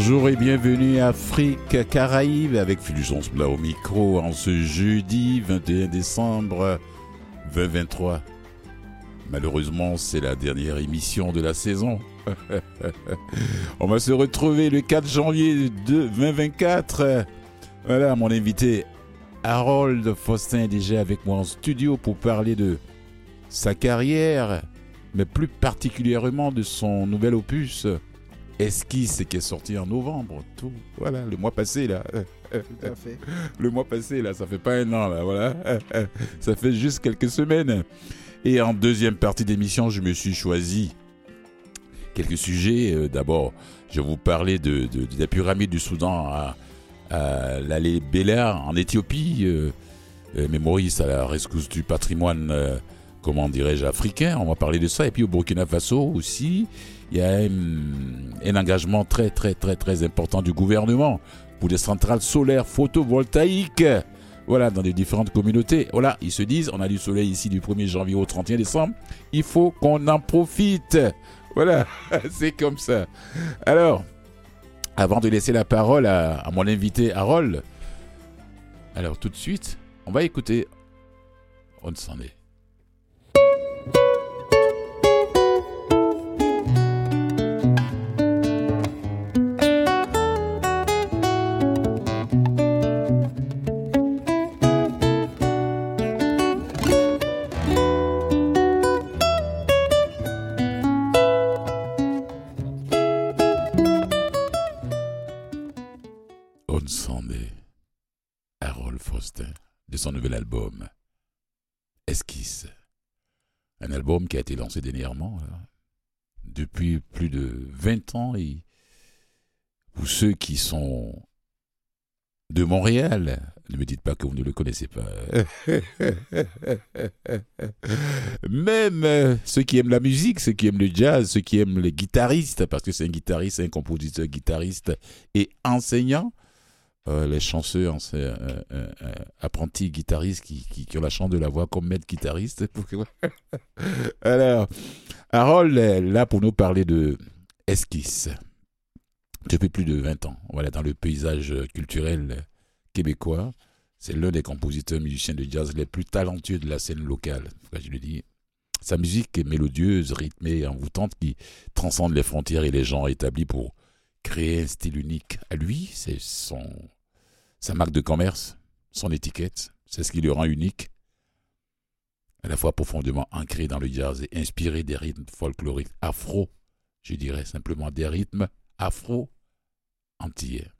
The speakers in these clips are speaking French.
Bonjour et bienvenue à Afrique Caraïbes avec Fulgence Blas au micro en ce jeudi 21 décembre 2023. Malheureusement, c'est la dernière émission de la saison. On va se retrouver le 4 janvier 2024. Voilà, mon invité Harold Faustin est déjà avec moi en studio pour parler de sa carrière, mais plus particulièrement de son nouvel opus Esquisse qui est sorti en novembre. Tout, voilà, le mois passé là. Le mois passé là, ça fait pas un an là, voilà. Ça fait juste quelques semaines. Et en deuxième partie d'émission, je me suis choisi quelques sujets. Euh, d'abord, je vais vous parler de, de, de la pyramide du Soudan à, à l'allée Bella en Éthiopie. Euh, euh, mais Maurice à la rescousse du patrimoine, euh, comment dirais-je, africain. On va parler de ça. Et puis au Burkina Faso aussi, il y a un, engagement très très très très important du gouvernement pour des centrales solaires photovoltaïques. Voilà, dans les différentes communautés. Voilà, ils se disent, on a du soleil ici du 1er janvier au 31 décembre. Il faut qu'on en profite. Voilà, c'est comme ça. Alors, avant de laisser la parole à, à mon invité Harold, alors tout de suite, on va écouter On s'en est. nouvel album Esquisse. Un album qui a été lancé dernièrement, depuis plus de 20 ans. Et pour ceux qui sont de Montréal, ne me dites pas que vous ne le connaissez pas. Même euh, ceux qui aiment la musique, ceux qui aiment le jazz, ceux qui aiment les guitaristes, parce que c'est un guitariste, un compositeur guitariste et enseignant. Euh, les chanceux, hein, euh, euh, apprentis guitaristes qui, qui, ont la chance de la voix comme maître guitariste. Alors, Harold est là pour nous parler de esquisse. Depuis plus de 20 ans, voilà, dans le paysage culturel québécois, c'est l'un des compositeurs musiciens de jazz les plus talentueux de la scène locale. Je le dis? Sa musique est mélodieuse, rythmée, envoûtante, qui transcende les frontières et les genres établis pour créer un style unique à lui. C'est son sa marque de commerce, son étiquette, c'est ce qui le rend unique, à la fois profondément ancré dans le jazz et inspiré des rythmes folkloriques afro, je dirais simplement des rythmes afro antillais.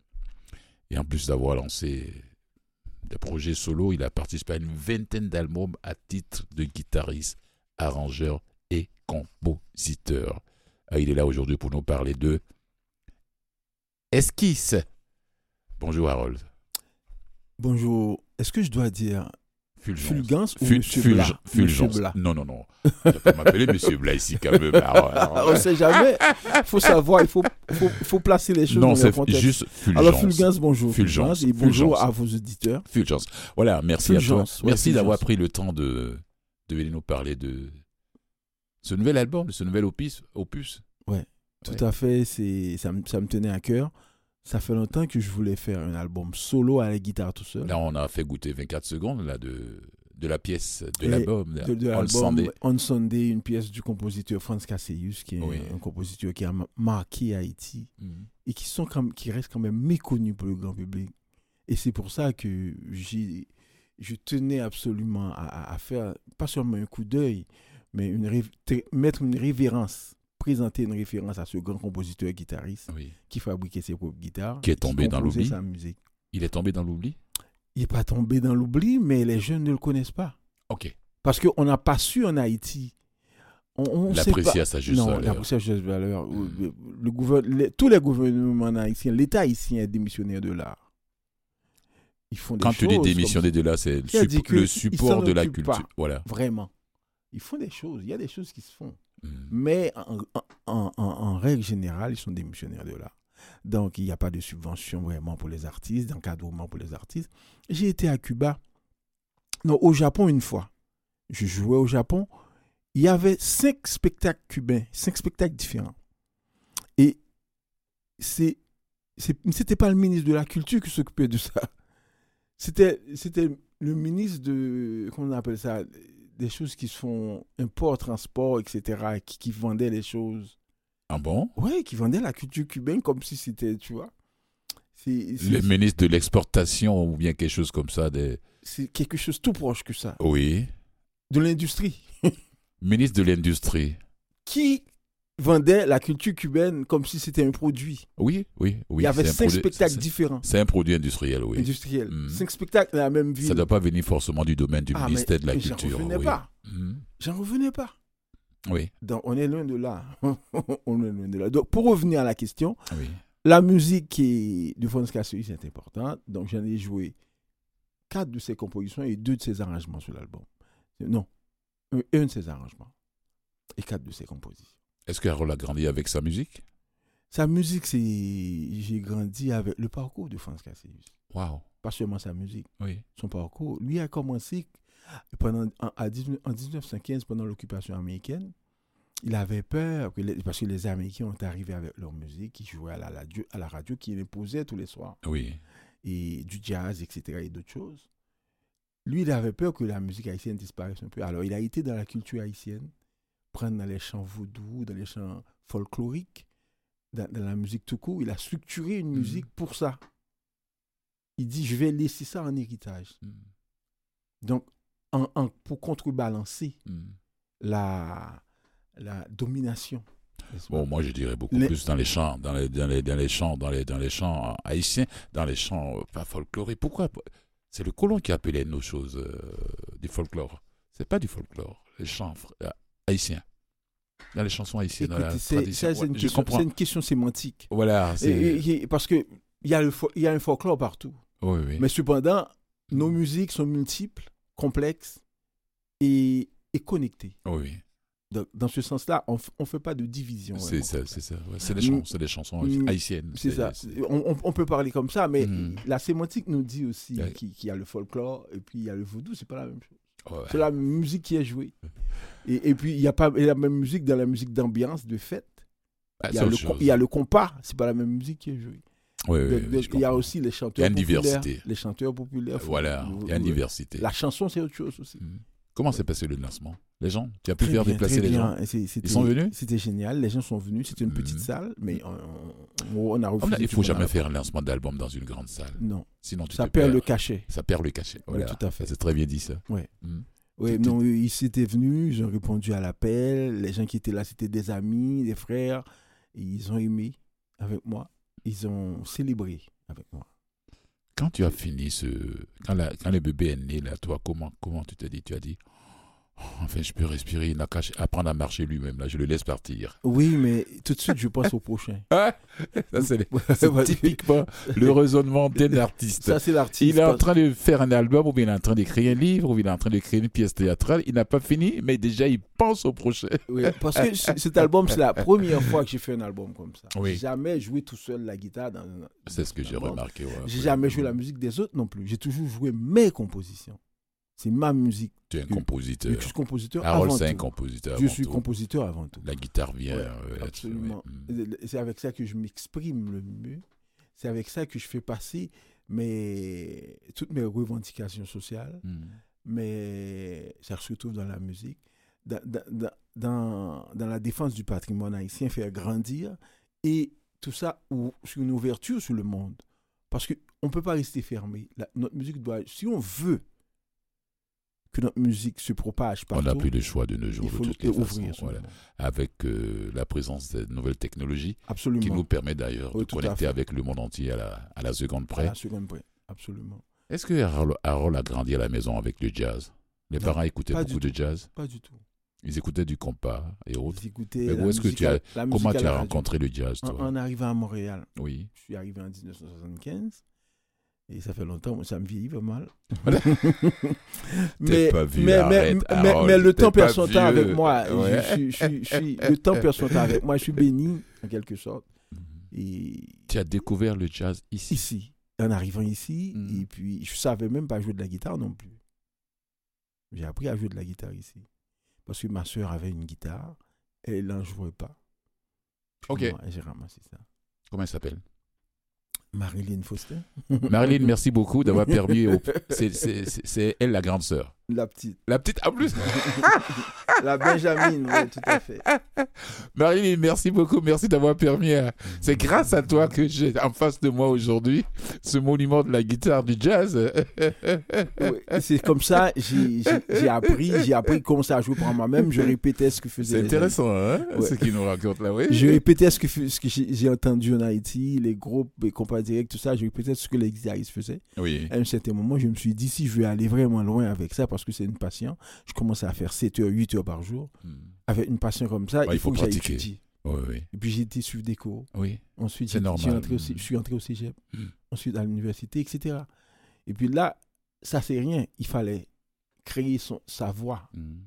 Et en plus d'avoir lancé des projets solo, il a participé à une vingtaine d'albums à titre de guitariste, arrangeur et compositeur. Ah, il est là aujourd'hui pour nous parler de Esquisse. Bonjour Harold. Bonjour. Est-ce que je dois dire Fulgence. Fulgence ou Monsieur Fulge- Blas? Fulgence. Monsieur Blas. Non, non, non. Tu peux m'appeler Monsieur Blas ici quand même. Alors, On ne sait jamais. Il faut savoir, il faut, faut, faut placer les choses non, dans contexte. juste Fulgence. Alors, Fulgence, bonjour. Fulgence. et bonjour Fulgence. à vos auditeurs. Fulgence. Voilà, merci à toi. ouais, merci d'avoir pris le temps de, de venir nous parler de ce nouvel album, de ce nouvel opus. opus. Tout Ouais. à fait. C'est, ça, me- ça me tenait à cœur. Ça fait longtemps que je voulais faire un album solo à la guitare tout seul. Là, on a fait goûter 24 secondes là, de, de la pièce, de l'album. là. de, de On l'album On Sunday, une pièce du compositeur Franz Cassius, qui est Oui. un, compositeur qui a ma- marqué Haïti. Mhm. et qui sont quand- qui restent quand même méconnus pour le grand public. Et c'est pour ça que je tenais absolument à, à- faire pas seulement un coup d'œil, mais une mettre une révérence, présenter une référence à ce grand compositeur guitariste Oui. qui fabriquait ses propres guitares, Qui est tombé dans l'oubli. sa musique. Il est tombé dans l'oubli? Il n'est pas tombé dans l'oubli, mais les jeunes ne le connaissent pas. Ok. Parce qu'on n'a pas su en Haïti. On, on L'apprécier à sa juste non, valeur. l'apprécier à sa juste valeur. Mm. Le, le tous les gouvernements haïtiens, l'État haïtien est démissionnaire de l'art. Ils font des Quand tu choses dis comme- démissionner de là, c'est le, support de la culture. pas. Voilà. Vraiment. Ils font des choses. Il y a des choses qui se font. Mhm. Mais en, règle générale, ils sont démissionnaires de l'art. Donc, il n'y a pas de subvention vraiment pour les artistes, d'encadrement pour les artistes. J'ai été à Cuba, non, au Japon une fois. Je jouais au Japon. Il y avait cinq spectacles cubains, cinq spectacles différents. Et c'est- c'était pas le ministre de la Culture qui s'occupait de ça. C'était c'était le ministre de. Comment on appelle ça? Des choses qui se font import, transport, etc. Qui, qui vendait les choses. Ah bon? Ouais, qui vendait la culture cubaine comme si c'était. Tu vois Le ministre de l'exportation ou bien quelque chose comme ça. Des... c'est quelque chose tout proche que ça. Oui. De l'industrie. Ministre de l'industrie. Qui vendait la culture cubaine comme si c'était un produit. Oui, oui, oui. Il y avait cinq produit- spectacles différents. C'est un produit industriel, oui. industriels. Mhm. Cinq spectacles dans la même ville. Ça ne doit pas venir forcément du domaine du Ah, mais- ministère de la mais J'en Culture. revenais oui. pas. Mhm. J'en revenais pas. Oui, Donc, on est loin de là. on est loin de là. Donc, pour revenir à la question, oui. la musique qui est de Franz Cassius c'est importante. Donc, j'en ai joué quatre de ses compositions et deux de ses arrangements sur l'album. Non, un, un de ses arrangements et quatre de ses compositions. Est-ce que Harold a grandi avec sa musique? Sa musique, c'est. J'ai grandi avec le parcours de Franz Cassius. Waouh. Pas seulement sa musique. Oui. son parcours. Lui a commencé pendant, en, à 19 en 1915, pendant l'occupation américaine. Il avait peur, que les- parce que les Américains ont arrivé avec leur musique, qui jouaient à la, radio, à la radio, qui imposait tous les soirs, Oui. et du jazz, etc., et d'autres choses. Lui, il avait peur que la musique haïtienne disparaisse un peu. Alors, il a été dans la culture haïtienne, prendre dans les chants vaudous, dans les chants folkloriques, dans, dans la musique tout court. Il a structuré une Mhm. musique pour ça. Il dit, je vais laisser ça en héritage. Mhm. Donc, en- en- pour contrebalancer Mhm. la, la domination. Bon, moi je dirais beaucoup Les- plus dans les chants, dans les, dans les, dans les chants, dans les, dans les chants haïtiens, dans les chants euh, pas folkloriques. Pourquoi? C'est le colon qui appelait nos choses euh, du folklore. C'est pas du folklore, les chants euh, haïtiens. Dans les chansons haïtiennes, c'est- c'est une, question- comprends. c'est une question sémantique. Voilà, c'est. Et- et- parce que il y, a le y a un folklore partout. Oui, oui. Mais cependant, nos musiques sont multiples, complexes et, et connectées. Oui, oui. Donc, dans ce sens-là, on ne fait pas de division. C'est vraiment ça, c'est ça. ouais. C'est des, c'est chansons Mm. haïtiennes. C'est ça. On, peut parler comme ça, mais Mm. la sémantique nous dit aussi qu'il qu'il y a le folklore et puis il y a le vaudou, c'est pas la même chose. Ouais. C'est la musique qui est jouée. Et, et puis, il n'y a pas la même musique dans la musique d'ambiance, de fête. Ah, Il y, a le, il y a le compas, c'est pas la même musique qui est jouée. Oui, il y a aussi les chanteurs Il y a une populaires. diversité. Les chanteurs populaires. Voilà, il y a une Ouais. diversité. La chanson, c'est autre chose aussi. Mm. Comment s'est passé le lancement? Les gens Tu as pu Très faire bien, déplacer les gens c'était- sont venus? C'était génial. Les gens sont venus. C'était une petite Mhm. salle, mais on, a refusé. Il tout faut jamais faire un lancement d'album dans une grande salle. Non, Sinon, tu ça perd perds. le cachet. Ça perd le cachet. Oui, Voilà. tout à fait. C'est très bien dit, ça. Ouais. Mm. Oui, non, ils s'étaient venus, ils ont répondu à l'appel. Les gens qui étaient là, c'était des amis, des frères. Et ils ont aimé avec moi. Ils ont célébré avec moi. Quand tu as fini ce. Quand, le bébé est né, là, toi, comment, comment tu t'es dit Tu as dit. Oh, enfin, je peux respirer, il n'a qu'à apprendre à marcher lui-même, là, je le laisse partir. Oui, mais tout de suite, je passe au prochain. Ah Ça, c'est typiquement le raisonnement d'un artiste. Ça, c'est l'artiste. Il est en train de faire un album, ou bien il est en train d'écrire un livre, ou bien il est en train d'écrire une pièce théâtrale. Il n'a pas fini, mais déjà il pense au prochain. Oui, parce que cet album, c'est la première fois que j'ai fait un album comme ça. Oui. J'ai jamais joué tout seul la guitare dans C'est ce que j'ai remarqué. ouais, J'ai jamais joué la musique des autres non plus. J'ai toujours joué mes compositions. C'est ma musique. Tu es un compositeur. Je suis compositeur Harold, avant c'est un compositeur. Je suis compositeur avant tout. La guitare vient. Ouais, euh, absolument. ouais. C'est avec ça que je m'exprime le mieux. C'est avec ça que je fais passer mes, toutes mes revendications sociales. Mm. mais ça se retrouve dans la musique, dans, dans, dans, dans la défense du patrimoine haïtien, faire grandir, et tout ça ou, sur une ouverture sur le monde. Parce qu'on ne peut pas rester fermé. La- notre musique doit, si on veut que notre musique se propage On n'a partout, plus le choix de nos jours, il de toutes les ouvrir. façons. voilà. Avec euh, la présence de nouvelles technologies Absolument. qui nous permet d'ailleurs Oui, de connecter avec le monde entier à la, à la seconde À près. la seconde près. Absolument. Est-ce que Harold, Harold a grandi à la maison avec le jazz? Les Non, parents écoutaient beaucoup de jazz? Pas du tout. Ils écoutaient du compas et autres. Mais où est-ce que tu as- Comment tu as rencontré le jazz, En, toi? En arrivant à Montréal. Oui. Je suis arrivé en 1975. Et ça fait longtemps, ça me vieillit pas mal. Mais, pas vieux, mais, mais, arrête, mais, Harold, mais le temps perd son temps vieux. avec moi. Je- Ouais. Je, je- je- je suis- le temps perd son temps avec moi. Je suis béni, en quelque sorte. Et Tu as découvert le jazz ici. ici, en arrivant ici, Mhm. et puis je savais même pas jouer de la guitare non plus. J'ai appris à jouer de la guitare ici. Parce que ma soeur avait une guitare, et elle n'en jouait pas. Ok. moi, J'ai ramassé ça. Comment il s'appelle? Marilyn Foster. Marilyn, merci beaucoup d'avoir permis. Au... C'est- elle la grande sœur. La petite. La petite en plus. La Benjamin, oui, tout à fait. Marilyn, merci beaucoup. Merci d'avoir permis. à- C'est grâce à toi que j'ai en face de moi aujourd'hui ce monument de la guitare du jazz. Oui, C'est comme ça, j'ai appris, j'ai appris comment ça jouer par moi-même. Je répétais ce que faisaient C'est les intéressant, hein, Ouais. ce qu'il nous raconte là, oui. Je répétais ce que, ce que j'ai entendu en Haïti, les groupes, les compagnies directes, tout ça. Je répétais ce que les guitaristes faisaient. Oui. À un certain moment, je me suis dit, si je veux aller vraiment loin avec ça, parce que c'est une passion, je commençais à faire 7 heures, 8 heures par jour. Avec une passion comme ça, il faut, faut que j'aille pratiquer. étudier. Oui, oui. Et puis j'ai été suivre des cours. Oui. Ensuite, C'est j'ai- normal. j'ai entré au, je suis entré au cégep. Mm. Ensuite, à l'université, etc. Et puis là, ça, c'est rien. Il fallait créer son, sa voix. Mm.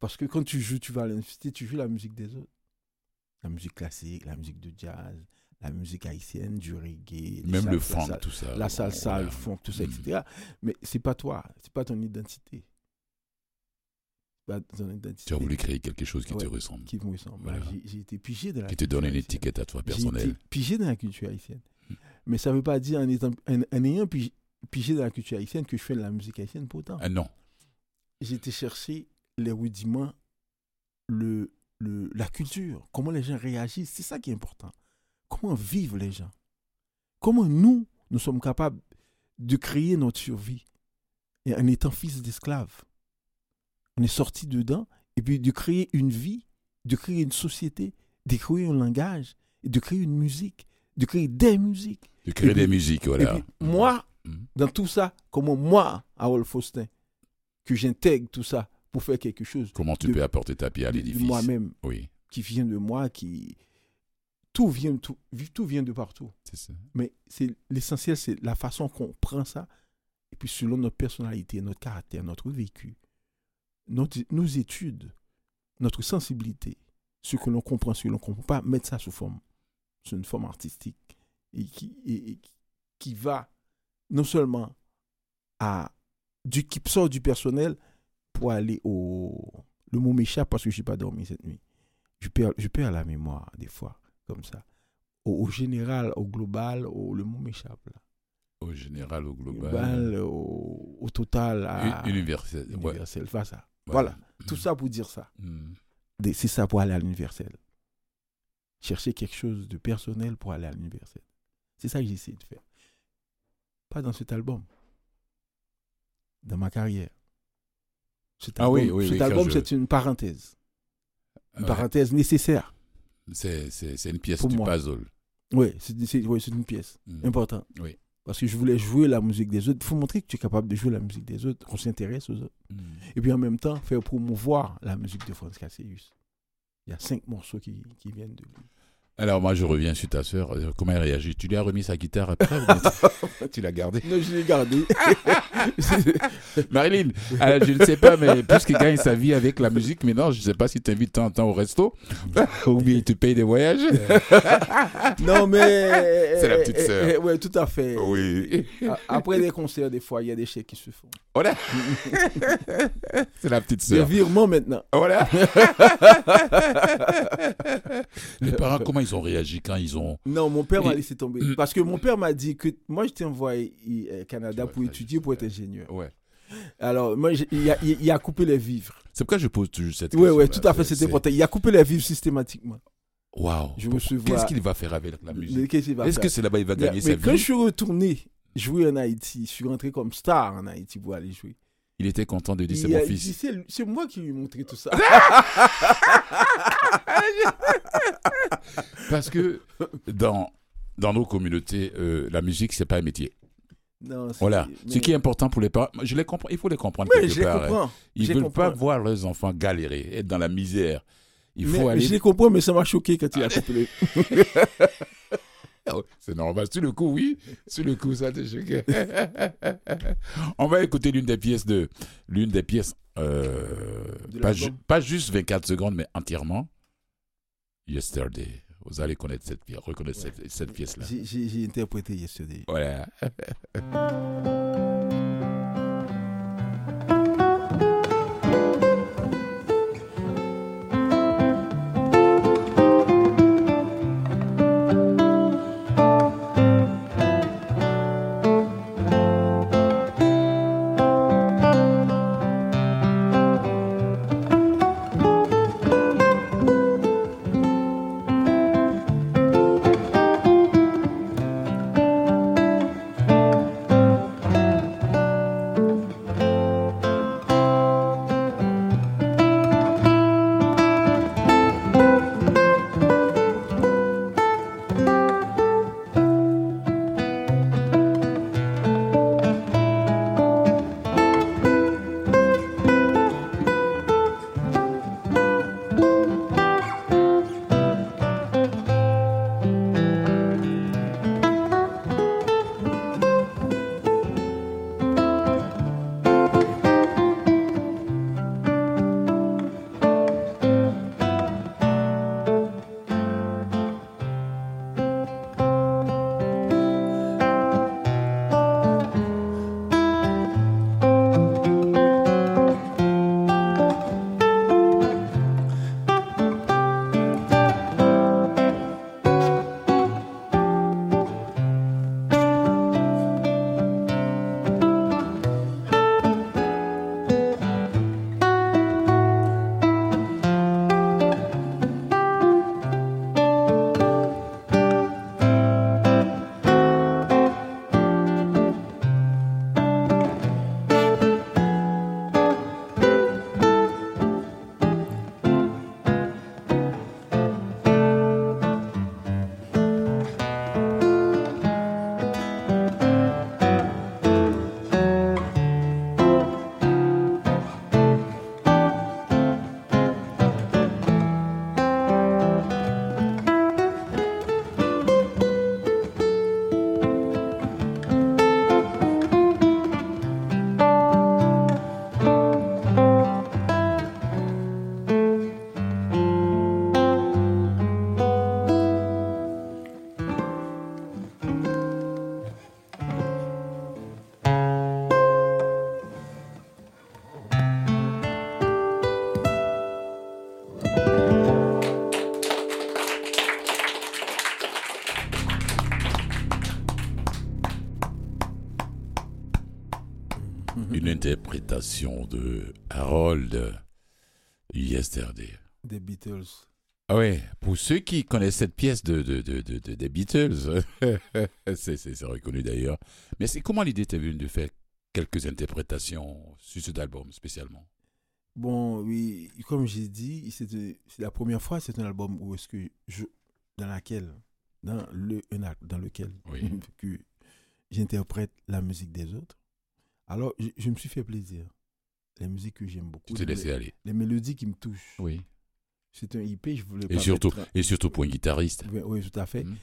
Parce que quand tu joues, tu vas à l'université, tu joues la musique des autres. La musique classique, la musique de jazz, la musique haïtienne, du reggae. Même le funk, tout ça. La salsa, Voilà. le funk, tout ça, Mm. etc. Mais c'est pas toi, c'est pas ton identité. Pas ton identité. Tu as voulu créer quelque chose qui te ressemble, Qui me ressemble. Voilà. J'ai- J'ai été pigé de la qui te donne une haïtienne. étiquette à toi J'ai personnelle. été pigé dans la culture haïtienne. Hmm. Mais ça ne veut pas dire, en, étant, en, en ayant pigé, pigé dans la culture haïtienne, que je fais de la musique haïtienne pourtant. Ah non. J'ai été chercher les rudiments, le, le, la culture, comment les gens réagissent. C'est ça qui est important. Comment vivent les gens? Comment nous, nous sommes capables de créer notre survie? Et en étant fils d'esclaves. On est sorti dedans et puis de créer une vie, de créer une société, de créer un langage, de créer une musique, de créer des musiques. Et puis- des musiques, voilà. Et puis, moi, Mhm. dans tout ça, comment moi, Harold Faustin, que j'intègre tout ça pour faire quelque chose Comment tu de- peux apporter ta pierre à de- de l'édifice? moi-même, Oui, qui vient de moi, qui tout vient, tout, tout vient de partout. ça. Mais c'est l'essentiel, c'est la façon qu'on prend ça, et puis selon notre personnalité, notre caractère, notre vécu, notre, nos études, notre sensibilité, ce que l'on comprend, ce que l'on ne comprend pas, mettre ça sous forme, sous une forme artistique, et qui, et- et qui va non seulement à du qui sort du personnel pour aller au le mot m'échappe parce que je n'ai pas dormi cette nuit. Je perds, je perds la mémoire des fois comme ça. Au, au général, au global, au, le mot m'échappe. là. Au général, au global. Global, au, au total, à Universel. ouais, universel. Enfin, ça. voilà. Tout ça pour dire ça. Mm. Des- C'est ça pour aller à l'universel. Chercher quelque chose de personnel pour aller à l'universel. C'est ça que j'essaie de faire. Pas dans cet album. Dans ma carrière. Cet Ah album, oui, oui, cet oui, je- c'est une parenthèse. Une Ouais. parenthèse nécessaire. C'est une pièce Pour du moi. puzzle. Oui, c'est une pièce Mm. importante. Oui. Parce que je voulais jouer la musique des autres. Il faut montrer que tu es capable de jouer la musique des autres, qu'on s'intéresse aux autres. Mm. Et puis en même temps, faire promouvoir la musique de Franz Cassius. Il y a cinq morceaux qui, qui viennent de lui. Alors moi je reviens sur ta sœur. Euh, Comment elle réagit? Tu lui as remis sa guitare après ou tu l'as gardée Non, je l'ai gardé. Marilyn, alors, je ne sais pas, mais puisqu'il gagne sa vie avec la musique, maintenant je ne sais pas si tu invites tant en temps au resto ou bien il te paye des voyages. non, mais. C'est la petite sœur. Oui, tout à fait. Oui. Après les concerts, des fois, il y a des chèques qui se font. Voilà. C'est la petite Des sœur. virements maintenant. Voilà. Les parents, comment ils ont réagi quand ils ont. Non, mon père m'a laissé tomber. Parce que mon père m'a dit que moi, je t'ai envoyé au Canada Tu pour étudier, pour être ingénieur. Ouais. Alors, moi, il a, il- il a coupé les vivres. C'est pourquoi je pose toujours cette Oui, question. oui, tout à fait, c'était important. Il a coupé les vivres systématiquement. Waouh. Je me souviens. Qu'est-ce qu'il va faire avec la musique? qu'il Est-ce que c'est là-bas il va Mais- gagner mais sa quand je suis retourné jouer en Haïti, je suis rentré comme star en Haïti pour aller jouer. Il était content de dire c'est mon fils. C'est moi qui lui ai montré tout ça. Parce que dans, dans nos communautés, euh, la musique, c'est pas un métier. Non, Voilà. mais- Ce qui est important pour les parents, je les comprends, il faut les comprendre Mais quelque je part. hein. comprends. Ils je veulent comprends. pas voir leurs enfants galérer, être dans la misère. Il Mais- faut aller. Je les comprends, mais ça m'a choqué quand il a coupé. Ah ouais, C'est normal. Sur le coup, oui. Sur le coup, ça te choqué. On va écouter l'une des pièces de, l'une des pièces, euh, De pas, ju- pas juste 24 secondes, mais entièrement. Yesterday. Vous allez connaître cette pièce, reconnaître Ouais. cette, cette pièce-là. J'ai interprété yesterday. Voilà. interprétation de Harold Yesterday. Des Beatles. Ah ouais, pour ceux qui connaissent cette pièce de, de, de, de- de- des Beatles, c'est, c'est, c'est reconnu d'ailleurs. Mais c'est comment l'idée t'est venue de faire quelques interprétations sur cet album spécialement? Bon, oui, comme j'ai dit, c'est la première fois, c'est un album où est-ce que je, dans laquelle, dans le, dans lequel Oui. que j'interprète la musique des autres. Alors, je, je me suis fait plaisir. Les musiques que j'aime beaucoup. Tu t'es laissé les, aller. les mélodies qui me touchent. Oui. C'est un IP, je voulais Et pas surtout, mettre et surtout pour un guitariste. Oui, oui, tout à fait. Mhm.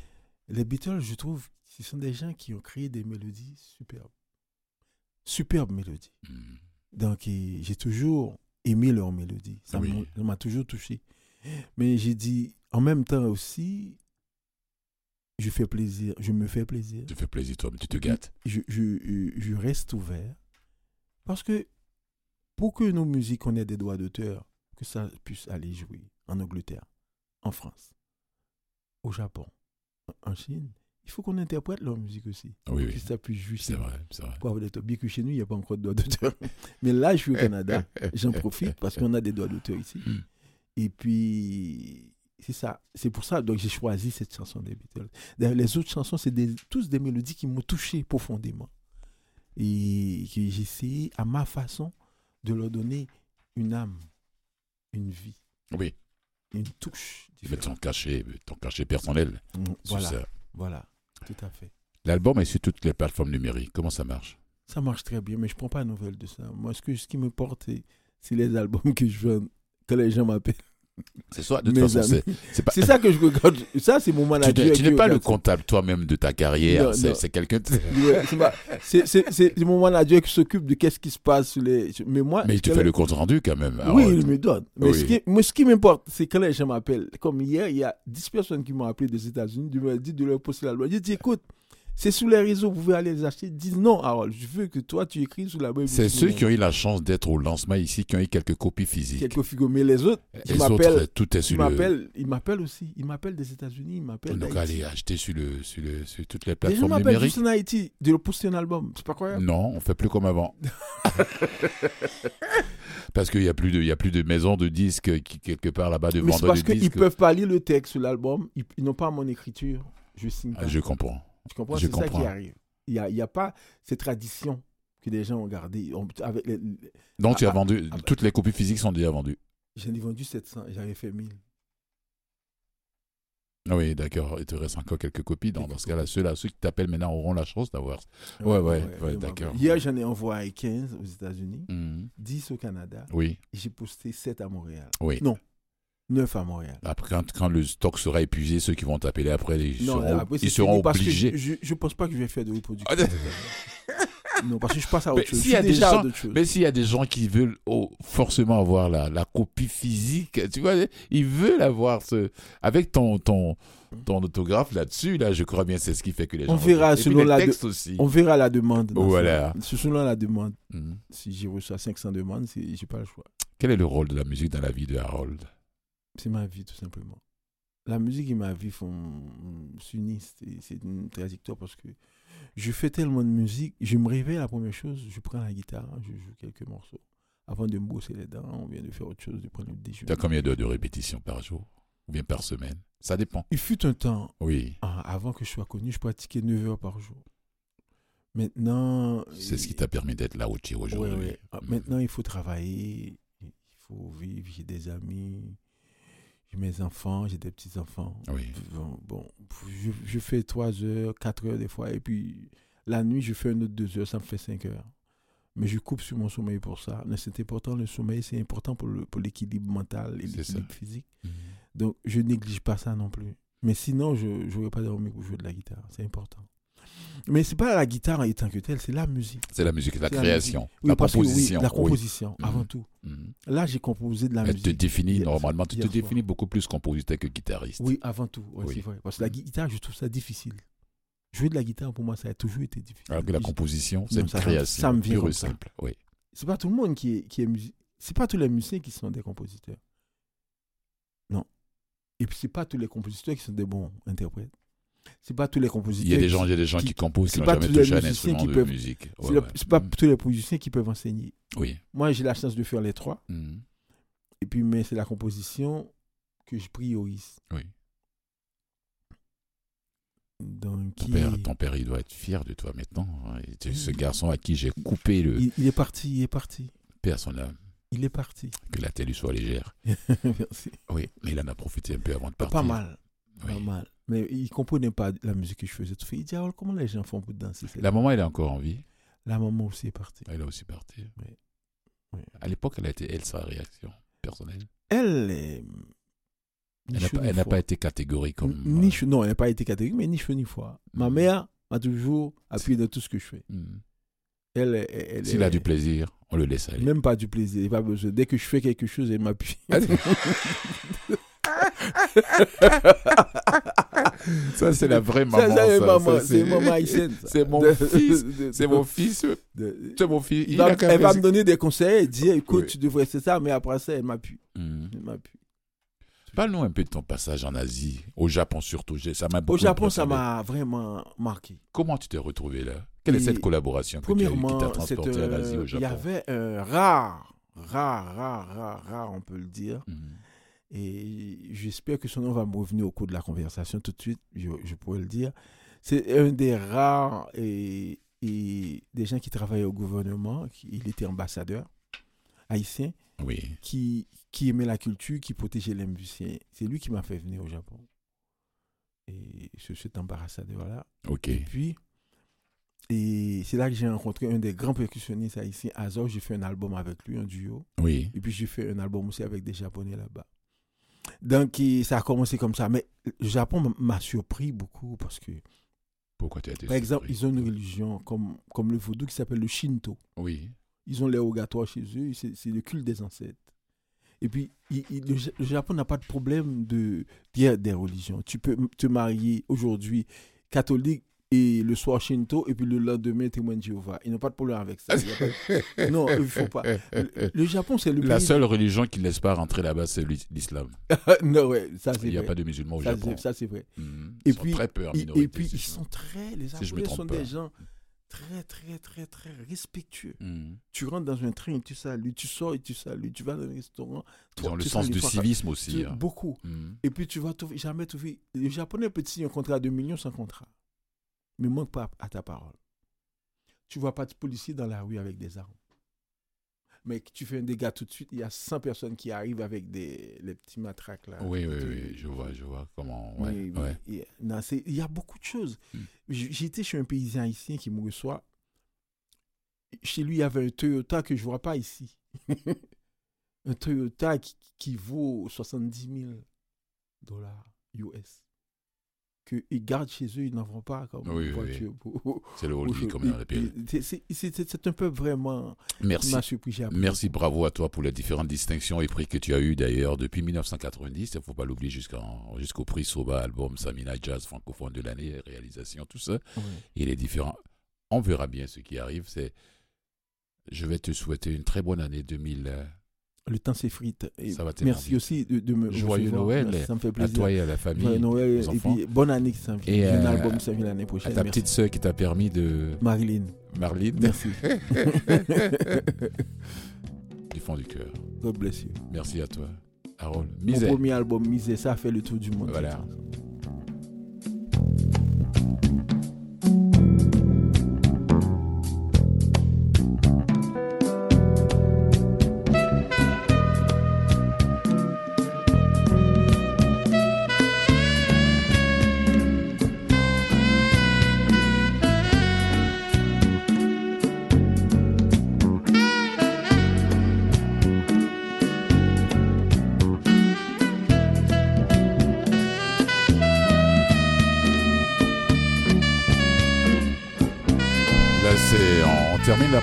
Les Beatles, je trouve, ce sont des gens qui ont créé des mélodies superbes. Superbes mélodies. Mhm. Donc, j'ai toujours aimé leurs mélodies. Ça Oui. m'a- ça m'a toujours touché. Mais j'ai dit, en même temps aussi, je fais plaisir, je me fais plaisir. Tu fais plaisir toi, mais tu te gâtes. Je, je, je reste ouvert. Parce que pour que nos musiques, on ait des droits d'auteur, que ça puisse aller jouer en Angleterre, en France, au Japon, en Chine, il faut qu'on interprète leur musique aussi. Oui, Que oui. ça puisse jouer. C'est vrai, c'est vrai. Êtes bien que chez nous, il n'y a pas encore de droits d'auteur. Mais là, je suis au Canada. J'en profite parce qu'on a des droits d'auteur ici. Mm. Et puis, c'est ça. C'est pour ça donc j'ai choisi cette chanson des Beatles. Les autres chansons, c'est des, tous des mélodies qui m'ont touché profondément. Et que j'ai essayé, à ma façon, de leur donner une âme, une vie, Oui, une touche. mais ton différente. cachet, ton cachet personnel. Mm, Voilà, ça. voilà, tout à fait. L'album est sur toutes les plateformes numériques. Comment ça marche? Ça marche très bien, mais je prends pas de nouvelles de ça. Moi, ce, que, ce qui me porte, c'est- c'est les albums que je vends, que les gens m'appellent. C'est de toute façon, pas. Ça que je regarde. Ça, c'est mon manager. tu n'es pas le comptable toi-même de ta carrière. C'est, quelqu'un. c'est mon manager qui s'occupe de qu'est-ce qui se passe sur les. Mais moi. Mais tu fais le compte rendu quand même. Oui, il me donne. Mais Oui. ce qui, moi, ce qui m'importe, c'est quand les gens m'appellent. Comme hier, il y a 10 personnes qui m'ont appelé des États-Unis, de me dire de leur poster la loi. J'ai dit, écoute, c'est sur les réseaux, vous pouvez aller les acheter. Ils disent non, Harold, je veux que toi, tu écris sur la web. C'est ceux qui ont eu la chance d'être au lancement ici, qui ont eu quelques copies physiques. Quelques figures. Mais les autres, Les ils autres, m'appellent. tout est Ils sur le. m'appellent, ils m'appellent aussi. Ils m'appellent des États-Unis, ils m'appellent. Donc allez acheter sur, le, sur, le, sur toutes les Les gens plateformes m'appellent numériques. juste en Haïti de le poster un album. C'est pas croyable. Non, on fait plus comme avant. parce qu'il y a plus de, y a plus de maisons de disques qui quelque part là-bas de Mais c'est vendeurs parce de qu'ils disques. peuvent pas lire le texte sur l'album. Ils, ils n'ont pas mon écriture. Je signe. Ah, je comprends. Tu comprends? C'est ça qui arrive. Il n'y a, y a pas cette tradition que les gens ont gardée. On- avec les- les- Donc tu Ah, as vendu, ah, toutes les copies physiques sont déjà vendues. J'en ai vendu 700, j'avais fait 1000. Ah Oui, d'accord. Il te reste encore quelques copies. Dans, dans ce cas-là, ceux-là, ceux qui t'appellent maintenant auront la chance d'avoir. Ah Ouais, ouais, d'accord. Hier, j'en ai envoyé 15 aux États-Unis, Mhm. 10 au Canada, Oui, j'ai posté 7 à Montréal. oui. Non. 9 à Montréal. Après, quand, quand le stock sera épuisé, ceux qui vont t'appeler après, ils non, seront, après, ils seront obligés. Je, je pense pas que je vais faire de reproduction. Ah, non, parce que je passe à Mais autre chose. y a des gens- d'autres choses. Mais s'il y a des gens qui veulent oh, forcément avoir la, la copie physique, tu vois, ils veulent avoir ce. Avec ton, ton, ton autographe là-dessus, là, je crois bien c'est ce qui fait que les gens. On verra selon la de- textes aussi. On verra la demande. Voilà. selon la demande. Mhm. Si j'ai reçu à 500 demandes, j'ai pas le choix. Quel est le rôle de la musique dans la vie de Harold? C'est ma vie, tout simplement. La musique et ma vie font s'unissent. C'est une trajectoire parce que je fais tellement de musique. Je me réveille, la première chose, je prends la guitare, je joue quelques morceaux. Avant de me brosser les dents, on vient de faire autre chose, de prendre le déjeuner. Tu as combien d'heures de répétition par jour? Ou bien par semaine? Ça dépend. Il fut un temps, Oui. ah, avant que je sois connu, je pratiquais 9 heures par jour. Maintenant. C'est ce qui t'a permis d'être là où tu es aujourd'hui. ouais. Ah, Mhm. Maintenant, il faut travailler, il faut vivre, j'ai des amis, j'ai mes enfants, j'ai des petits-enfants. Oui. Bon, bon, je, je fais 3 heures, 4 heures des fois, et puis la nuit, je fais un autre 2 heures, ça me fait 5 heures. Mais je coupe sur mon sommeil pour ça. Mais c'est important, le sommeil, c'est important pour le- pour l'équilibre mental et l'équilibre physique. Mhm. Donc, je néglige pas ça non plus. Mais sinon, je n'aurais pas dormi pour jouer de la guitare. C'est important. Mais c'est pas la guitare en tant que telle, c'est la musique. C'est la musique, la création, Oui, la parce que oui, composition. la composition, Mhm. avant tout. Mhm. Là, j'ai composé de la Elle musique. te définit normalement, tu te définis beaucoup plus compositeur que guitariste. Oui, avant tout. ouais, c'est vrai. Parce que la guitare, je trouve ça difficile. Jouer de la guitare, pour moi, ça a toujours été difficile. Alors que la composition, c'est une ça- création ça me vient pure et simple. Oui. C'est pas tout le monde qui est, qui est musicien. C'est pas tous les musiciens qui sont des compositeurs. Non. Et puis, c'est pas tous les compositeurs qui sont des bons interprètes. C'est pas tous les compositeurs. Il y a des gens, il y a des gens qui- qui, composent qui n'ont pas jamais tous les touché à un instrument qui de peuvent- musique. Ouais, c'est pas Mm. tous les musiciens qui peuvent enseigner. Oui. Moi, j'ai la chance de faire les trois. Mm. Et puis, mais c'est la composition que je priorise. Oui. Donc, Ton il, père, ton père, il doit être fier de toi maintenant. hein. Ce garçon à qui j'ai coupé le il, il est parti, il est parti. à son âme, Il est parti. que la lui soit légère. Merci. Oui, mais il en a profité un peu avant de partir. Pas mal, Oui. pas mal. Mais il comprenait pas la musique que je faisais. Il dit, Ah, comment les gens font pour danser La maman, elle est encore en vie. La maman aussi est partie. Elle est aussi partie. Oui. Oui. À l'époque, elle a été, elle, sa réaction personnelle? Elle est... ni Elle n'a pas, été catégorique comme. Ni euh, non, elle n'a pas été catégorique, mais ni cheveux ni foi. Ma Mhm. mère m'a toujours appuyé dans tout ce que je fais. mm. Elle, elle, S'il a du plaisir, on le laisse aller. Même pas du plaisir, pas besoin. Dès que je fais quelque chose, elle m'appuie. Ça, c'est la vraie maman. ça, c'est ça. maman, Ça, c'est maman haïtienne. ça. c'est mon fils, C'est mon fils. C'est mon. Il Il elle va me donner des conseils et dire écoute, Oui. tu devrais faire ça, mais après ça, elle m'appuie. Mm. Elle m'appuie. Parle-nous un peu de ton passage en Asie, au Japon surtout. Ça m'a Au Japon, ça m'a vraiment marqué. Comment tu t'es retrouvé là? Quelle est Et cette collaboration que tu as qui t'a transporté à l'Asie, au il Japon? y avait un rare, rare, rare, rare, rare, on peut le dire. Mhm. Et j'espère que son nom va me revenir au cours de la conversation tout de suite, je, je pourrais le dire. C'est un des rares et, et des gens qui travaillaient au gouvernement. qui- Il était ambassadeur haïtien Oui. qui, qui aimait la culture, qui protégeait les musiciens. C'est lui qui m'a fait venir au Japon. Et ce- cet ambassadeur-là. Ok. Et puis, et c'est là que j'ai rencontré un des grands percussionnistes haïtiens, Azor. J'ai fait un album avec lui, un duo. Oui. Et puis j'ai fait un album aussi avec des Japonais là-bas. Donc ça a commencé comme ça. Mais le Japon m'a surpris beaucoup parce que, Pourquoi tu as été par exemple, ils ont une religion comme, comme le vaudou qui s'appelle le Shinto. Oui. Ils ont les rogatoires chez eux, c'est le culte des ancêtres. Et puis, il- il- le, Ja- le Japon n'a pas de problème de dire des religions. Tu peux te marier aujourd'hui catholique et le soir Shinto, et puis le lendemain témoin de Jéhovah. Ils n'ont pas de problème avec ça. Pas- non, il faut pas. Le, le Japon, c'est le La pays- seule religion qui ne laisse pas rentrer là-bas, c'est l'is- l'islam. non, ouais, ça c'est Il n'y a vrai. pas de musulmans au Ça, Japon. ça, c'est vrai. Mhm. Et Ils sont puis- très peu Et, minorité. et puis, ils sont très, les Japonais sont des gens très, très, très, très respectueux. Mhm. Tu rentres dans un train et tu salues, tu sors et tu salues, tu vas dans un restaurant. Toi, ont le sens du civisme aussi. tu- hein. Beaucoup. Mhm. Et puis tu vas jamais trouver. Les Japonais te signer un contrat de millions sans contrat. Mais manque pas à ta parole. Tu vois pas de policier dans la rue avec des armes. Mais tu fais un dégât tout de suite, il y a 100 personnes qui arrivent avec des les petits matraques là. Oui, oui, oui, je vois, je vois comment. Ouais, non, c'est- il y a beaucoup de choses. Hmm. J'étais chez un paysan haïtien qui me reçoit. Chez lui, il y avait un Toyota que je ne vois pas ici. un Toyota qui, qui vaut 70 000 dollars US. Qu'ils gardent chez eux, ils n'en vont pas comme Oui, voiture. C'est le oldie, comme et- l'appelle. et c'est- un peu vraiment Merci. m'a surpris. Merci, bravo à toi pour les différentes distinctions et prix que tu as eu d'ailleurs depuis 1990. Il ne faut pas l'oublier jusqu'au prix Soba, album Samina Jazz francophone de l'année, réalisation, tout ça. Oui. Et les différents. On verra bien ce qui arrive. C'est. Je vais te souhaiter une très bonne année 2000 euh, Le temps s'effrite. Merci aussi de, de me Joyeux. Noël Merci, Ça me fait à plaisir. toi et à la Joyeux famille, Noël aux et enfants. puis bonne année qui s'en vient. Et, un euh, album qui s'en vient l'année à ta Merci. petite sœur qui t'a permis de. Marilyn. Marlene, Merci. du fond du cœur. God bless you. Merci à toi. Harold, Mon premier album, Misère, ça a fait le tour du monde. Voilà.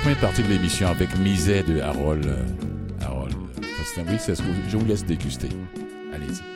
Première partie de l'émission avec Misère de Harold. euh, Harold. Oui, c'est ce que je vous laisse déguster. Allez-y.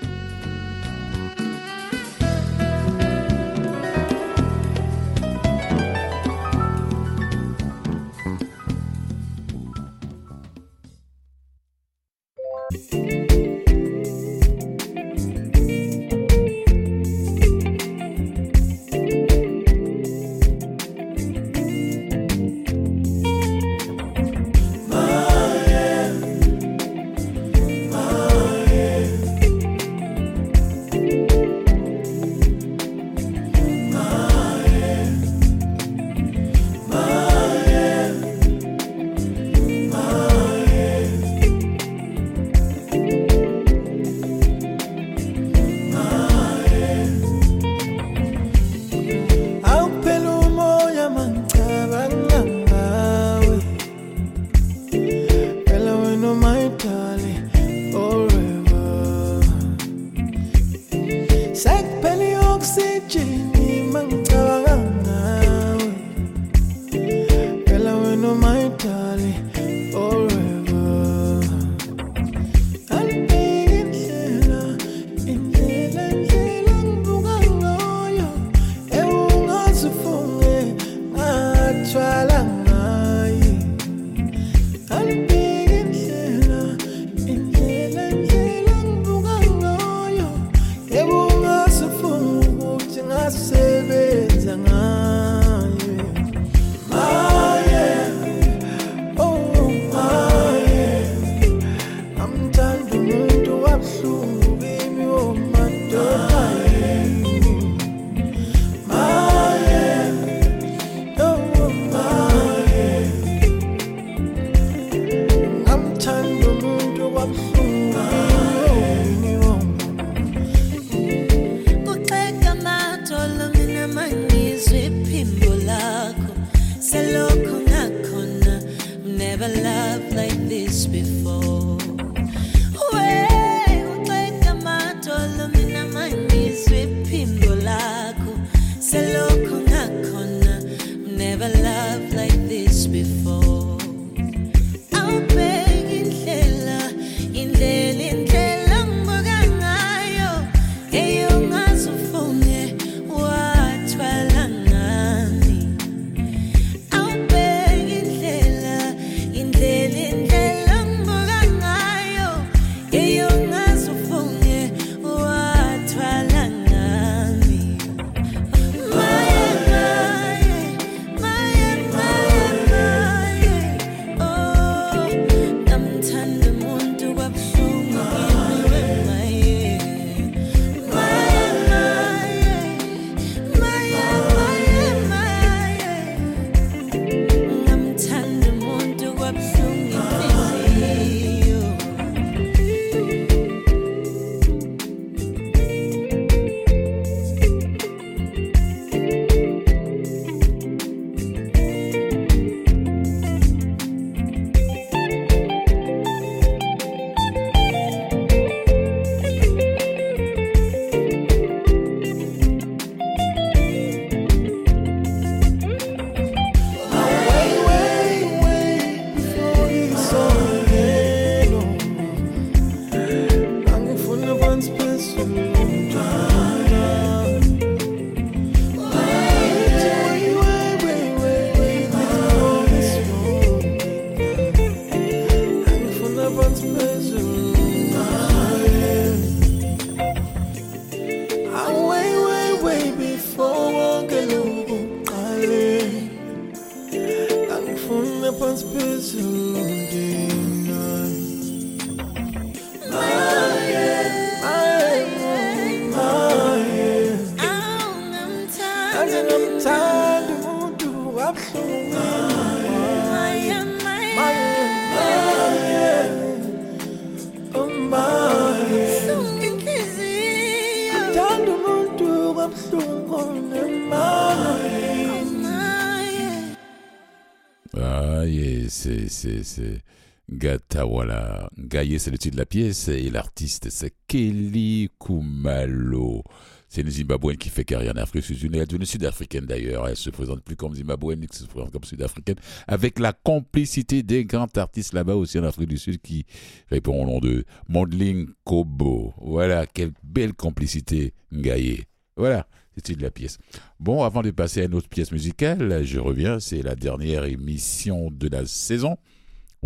C'est le titre de la pièce, et l'artiste, c'est Kelly Kumalo. C'est une Zimbabwéenne qui fait carrière en Afrique sud Elle est devenue sud-africaine d'ailleurs. Elle se présente plus comme Zimbabwéenne, elle se présente comme sud-africaine. Avec la complicité des grands artistes là-bas aussi en Afrique du Sud qui répondent au nom de Mondling Kobo. Voilà, quelle belle complicité, Ngaye. Voilà, c'était de la pièce. Bon, avant de passer à une autre pièce musicale, je reviens. C'est la dernière émission de la saison.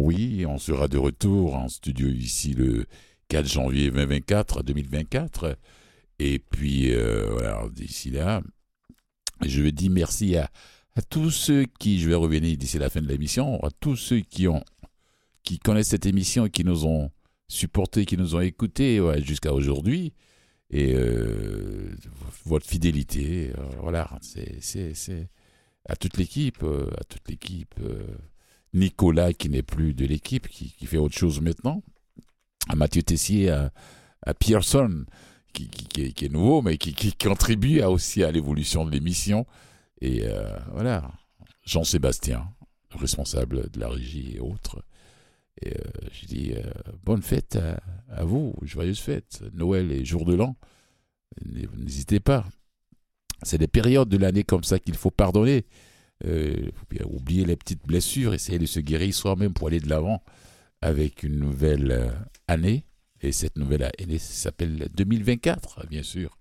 Oui, on sera de retour en studio ici le 4 janvier 2024, 2024. Et puis, euh, voilà, d'ici là, je dire merci à, tous ceux qui, je vais revenir d'ici la fin de l'émission, à tous ceux qui ont, qui connaissent cette émission qui nous ont supportés, qui nous ont écoutés jusqu'à aujourd'hui. Et euh, votre fidélité, euh, voilà, c'est à toute l'équipe, à toute l'équipe. Nicolas qui n'est plus de l'équipe, qui, fait autre chose maintenant, à Mathieu Tessier, à, à Pearson, qui, est nouveau, mais qui, contribue aussi à l'évolution de l'émission. Et euh, voilà, Jean-Sébastien, responsable de la régie et autres. Et euh, je dis euh, bonne fête à, vous, joyeuse fête, Noël et jour de l'an. N'hésitez pas. C'est des périodes de l'année comme ça qu'il faut pardonner. Faut oublier les petites blessures, essayer de se guérir soi-même pour aller de l'avant avec une nouvelle année et cette nouvelle année s'appelle 2024, bien sûr.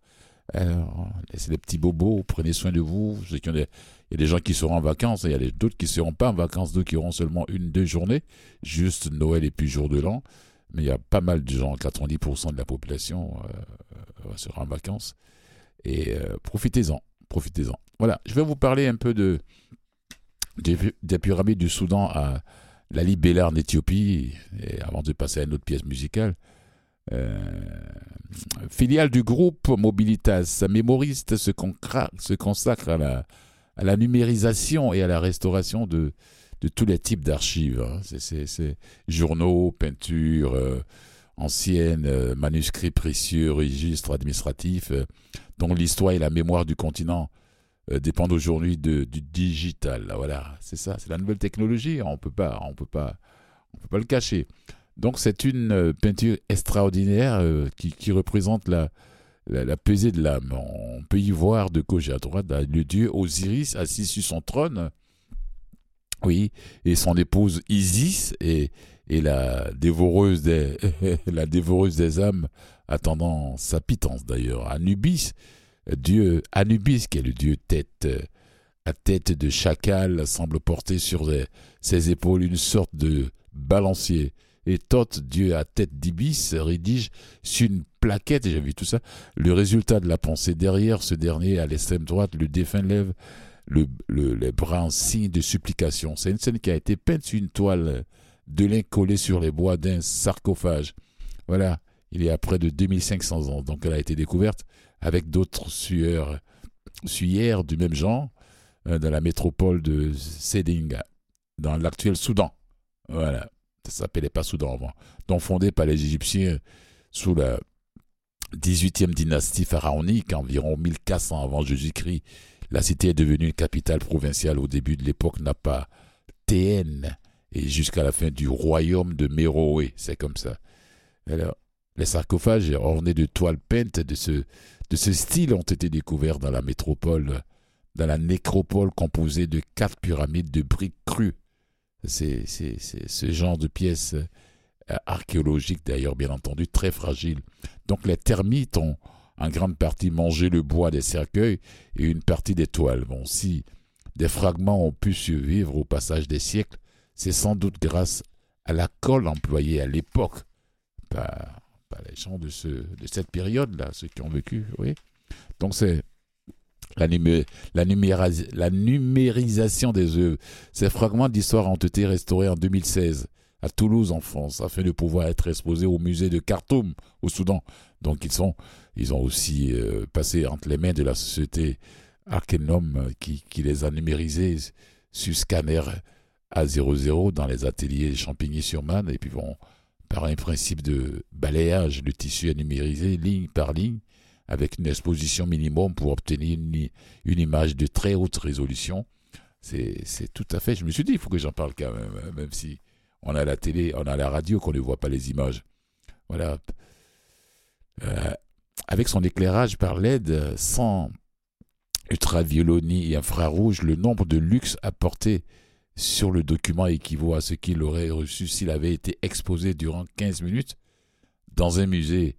Alors, c'est des petits bobos, prenez soin de vous. Il y a des gens qui seront en vacances, il y a d'autres qui ne seront pas en vacances, d'autres qui auront seulement une, deux journées, juste Noël et puis jour de l'an. Mais il y a pas mal de gens, 90% de la population euh, sera en vacances. Et euh, profitez-en, profitez-en. Voilà, je vais vous parler un peu de, des, pyramides du Soudan à la Libella en Éthiopie, et avant de passer à une autre pièce musicale. Euh, filiale du groupe Mobilitas, mémoriste se, se consacre à la, à la, numérisation et à la restauration de, de tous les types d'archives. Hein. C'est journaux, peintures euh, anciennes, euh, manuscrits précieux, registres administratifs, dont l'histoire et la mémoire du continent dépendent aujourd'hui du digital. Voilà, c'est ça, c'est la nouvelle technologie. On peut pas, on peut pas, on peut pas le cacher. Donc c'est une euh, peinture extraordinaire euh, qui, représente la, la, pesée de l'âme. On peut y voir de gauche à droite le dieu Osiris assis sur son trône. Oui, et son épouse Isis et, et la dévoreuse des la âmes attendant sa pitance d'ailleurs. Anubis, dieu Anubis qui est le dieu tête à tête de chacal semble porter sur ses épaules une sorte de balancier et Thoth, Dieu à tête d'ibis, rédige sur une plaquette, et j'ai vu tout ça, le résultat de la pensée. Derrière ce dernier, à l'extrême droite, le défunt lève le, les bras en signe de supplication. C'est une scène qui a été peinte sur une toile de lin collée sur les bois d'un sarcophage. Voilà, il y a près de 2500 ans. Donc elle a été découverte avec d'autres sueurs, suyeres du même genre euh, dans la métropole de Sedinga, dans l'actuel Soudan. Voilà ça s'appelait pas Soudan avant, donc fondé par les Égyptiens sous la 18e dynastie pharaonique, environ 1400 avant Jésus-Christ. La cité est devenue une capitale provinciale au début de l'époque napathéenne et jusqu'à la fin du royaume de Méroé. C'est comme ça. Alors, les sarcophages ornés de toiles peintes de ce, de ce style ont été découverts dans la métropole, dans la nécropole composée de quatre pyramides de briques crues c'est ce genre de pièces euh, archéologiques, d'ailleurs, bien entendu, très fragiles. Donc les termites ont en grande partie mangé le bois des cercueils et une partie des toiles. Bon, si des fragments ont pu survivre au passage des siècles, c'est sans doute grâce à la colle employée à l'époque par, les gens de, ce, de cette période-là, ceux qui ont vécu. Donc c'est la, la, numérisation des œuvres. Ces fragments d'histoire ont été restaurés en 2016 à Toulouse en France afin de pouvoir être exposés au musée de Khartoum au Soudan. Donc ils sont ils ont aussi euh, passé entre les mains de la société Arkenum qui, qui les a numérisés sur scanner A00 dans les ateliers Champigny-sur-Marne et puis vont par un principe de balayage, le tissu est numérisé ligne par ligne avec une exposition minimum pour obtenir une, image de très haute résolution c'est tout à fait. Je me suis dit, il faut que j'en parle quand même, hein, même si on a la télé, on a la radio, qu'on ne voit pas les images. Voilà. Euh, avec son éclairage par LED sans ultraviolet et infrarouge, le nombre de luxe apporté sur le document équivaut à ce qu'il aurait reçu s'il avait été exposé durant 15 minutes dans un musée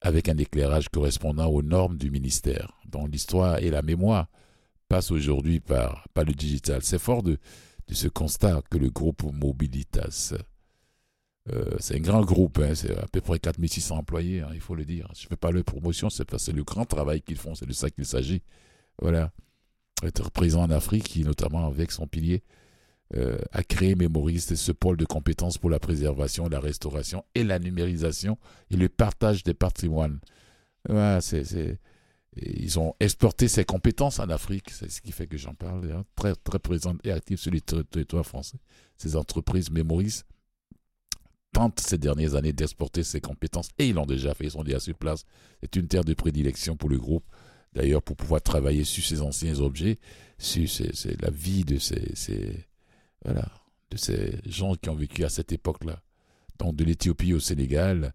avec un éclairage correspondant aux normes du ministère, dont l'histoire et la mémoire passent aujourd'hui par, le digital. C'est fort de, de ce constat que le groupe Mobilitas, euh, c'est un grand groupe, hein, c'est à peu près 4600 employés, hein, il faut le dire. Je ne fais pas leur promotion, c'est le grand travail qu'ils font, c'est de ça qu'il s'agit. Voilà. Être présent en Afrique, notamment avec son pilier, euh, a créé Mémoris, ce pôle de compétences pour la préservation, la restauration et la numérisation et le partage des patrimoines. C'est, ils ont exporté ces compétences en Afrique, c'est ce qui fait que j'en parle, très, très et active sur les territoires français. Ces entreprises Mémoris tentent ces dernières années d'exporter ces compétences et ils l'ont déjà fait, ils sont déjà sur place. C'est une terre de prédilection pour le groupe, d'ailleurs, pour pouvoir travailler sur ces anciens objets, sur la vie de ces voilà, de ces gens qui ont vécu à cette époque-là. Donc de l'Éthiopie au Sénégal,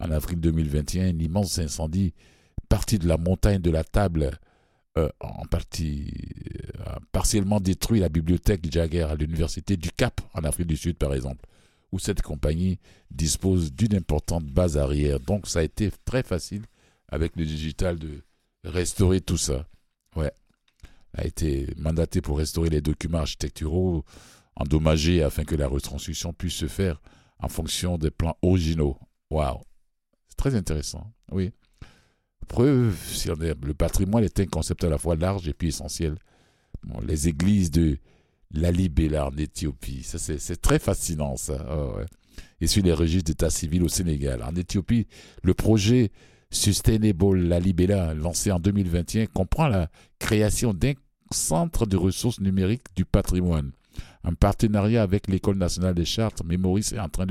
en avril 2021, un immense incendie parti de la montagne de la table, euh, en partie euh, partiellement détruit la bibliothèque Jagger à l'université du Cap, en Afrique du Sud par exemple, où cette compagnie dispose d'une importante base arrière. Donc ça a été très facile avec le digital de restaurer tout ça. Ouais. A été mandaté pour restaurer les documents architecturaux endommagé afin que la retranscription puisse se faire en fonction des plans originaux. Waouh! C'est très intéressant. Oui. Preuve, si le patrimoine est un concept à la fois large et puis essentiel. les églises de Lalibela en Éthiopie, c'est très fascinant ça. Oh, et sur les registres d'état civil au Sénégal. En Éthiopie, le projet Sustainable Lalibela, lancé en 2021, comprend la création d'un centre de ressources numériques du patrimoine en partenariat avec l'École nationale des chartes, Mémoris est en train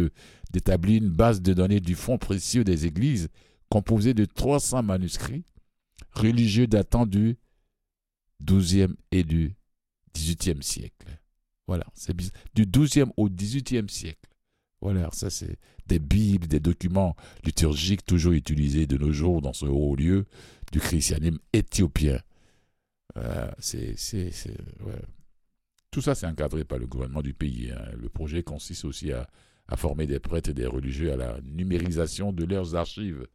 d'établir une base de données du fonds précieux des églises composée de 300 manuscrits religieux datant du 12e et du 18e siècle. Voilà, c'est du 12e au 18e siècle. Voilà, ça c'est des bibles, des documents liturgiques toujours utilisés de nos jours dans ce haut lieu du christianisme éthiopien. Euh, c'est, tout ça, c'est encadré par le gouvernement du pays. Hein. Le projet consiste aussi à, former des prêtres et des religieux à la numérisation de leurs archives.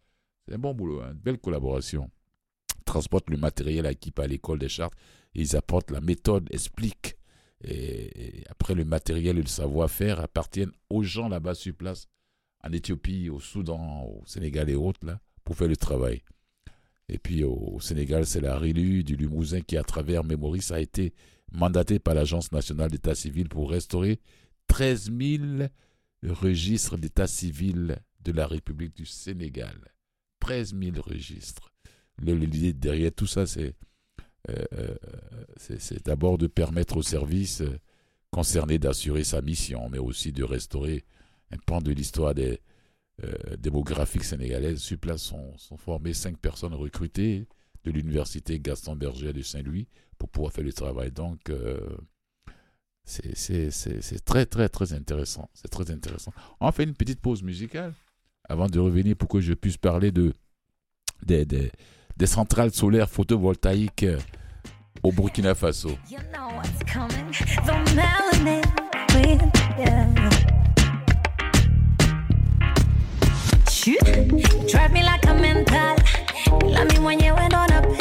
C'est un bon boulot, hein. une belle collaboration. Ils transportent le matériel acquis par l'école des chartes et ils apportent la méthode, expliquent. Et, après, le matériel et le savoir-faire appartiennent aux gens là-bas sur place, en Éthiopie, au Soudan, au Sénégal et autres, pour faire le travail. Et puis au, Sénégal, c'est la RILU du Limousin qui, à travers Mémoris, a été mandaté par l'Agence nationale d'état civil pour restaurer 13 000 registres d'état civil de la République du Sénégal. 13 000 registres. L'idée derrière tout ça, euh, euh, c'est d'abord de permettre aux services concernés d'assurer sa mission, mais aussi de restaurer un pan de l'histoire des euh, démographiques sénégalaises. Sur place sont, sont formées cinq personnes recrutées de l'université Gaston Berger de Saint-Louis pour pouvoir faire le travail. Donc, euh, c'est très, très, très intéressant. C'est très intéressant. On fait une petite pause musicale avant de revenir pour que je puisse parler de, des, des, des centrales solaires photovoltaïques euh, au Burkina Faso. Me like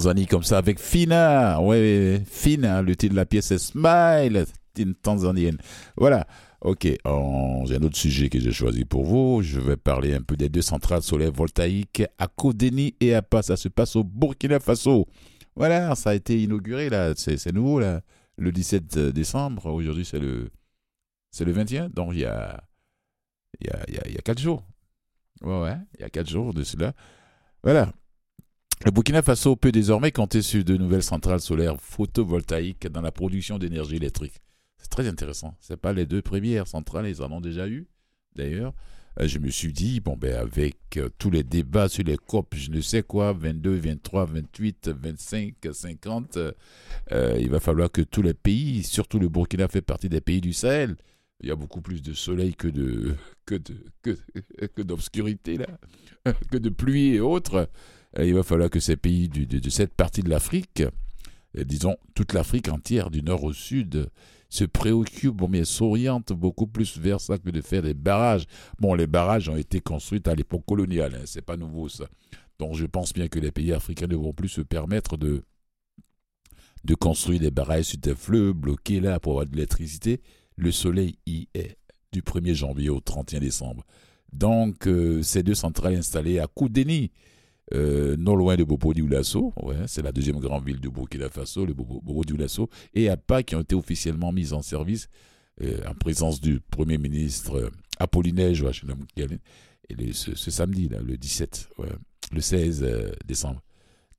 Tanzanie comme ça avec Fina. Ouais, Fina, le titre de la pièce est Smile, c'est une Tanzanienne. Voilà. Ok, j'ai un autre sujet que j'ai choisi pour vous. Je vais parler un peu des deux centrales solaires voltaïques à Kodeni et à Pas. Ça se passe au Burkina Faso. Voilà, ça a été inauguré là. C'est nouveau là. Le 17 décembre. Aujourd'hui, c'est le, c'est le 21. Donc, il y a, il y a, il y a, il y a quatre jours. Ouais, ouais, il y a quatre jours de cela. Voilà. Le Burkina Faso peut désormais compter sur de nouvelles centrales solaires photovoltaïques dans la production d'énergie électrique. C'est très intéressant. C'est pas les deux premières centrales, ils en ont déjà eu. D'ailleurs, Euh, je me suis dit, bon, ben, avec euh, tous les débats sur les COP, je ne sais quoi, 22, 23, 28, 25, 50, euh, euh, il va falloir que tous les pays, surtout le Burkina fait partie des pays du Sahel, il y a beaucoup plus de soleil que de que de que d'obscurité là, que de pluie et autres. Euh, il va falloir que ces pays de, cette partie de l'Afrique, euh, disons toute l'Afrique entière, du nord au sud, se préoccupent, mais s'orientent beaucoup plus vers ça que de faire des barrages. Bon, les barrages ont été construits à l'époque coloniale, hein, c'est pas nouveau ça. Donc je pense bien que les pays africains ne vont plus se permettre de, de construire des barrages sur des fleuves bloqués là pour avoir de l'électricité. Le soleil y est du 1er janvier au 31 décembre. Donc euh, ces deux centrales installées à Koudeni, euh, non loin de Bobo Dioulasso, ouais, c'est la deuxième grande ville du Burkina Faso, le Bobo, Dioulasso, et à Pas qui ont été officiellement mises en service euh, en présence du Premier ministre euh, Apollinaire Joachim et ce, samedi, là, le 17, ouais, le 16 euh, décembre.